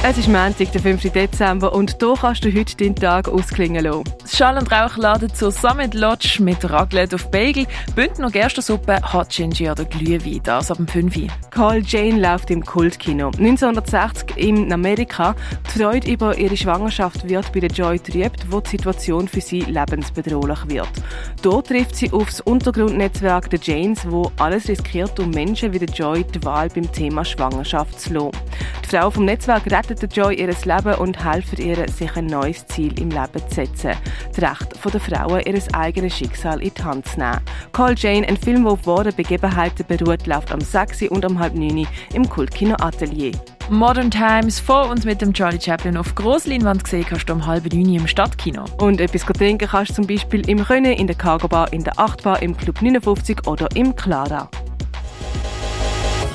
Es ist Montag, der 5. Dezember und hier kannst du heute deinen Tag ausklingen lassen. Schall und Rauch laden zur Summit Lodge mit Raclette auf Bagel, Bündner Gerstensuppe, Hot Ginger oder Glühwein, das ab dem 5 Call Jane läuft im Kultkino. 1960 in Amerika. Die Freude über ihre Schwangerschaft wird bei der Joy trübt, wo die Situation für sie lebensbedrohlich wird. Dort trifft sie aufs Untergrundnetzwerk der Janes, wo alles riskiert, um Menschen wie der Joy die Wahl beim Thema Schwangerschaft zu lassen. Die Frau vom Netzwerk rettet Joy ihr Leben und hilft ihr, sich ein neues Ziel im Leben zu setzen. Das Recht der Frauen, ihr eigenes Schicksal in die Hand zu nehmen. Call Jane, ein Film, der auf wahren Begebenheiten beruht, läuft am 6. und am halb 9. im Kultkino Atelier. Modern Times vor und mit dem Charlie Chaplin auf Grossleinwand gesehen kannst du um halb neun im Stadtkino. Und etwas trinken kannst du zum Beispiel im Rönne, in der Cargo Bar, in der 8 Bar, im Club 59 oder im Clara.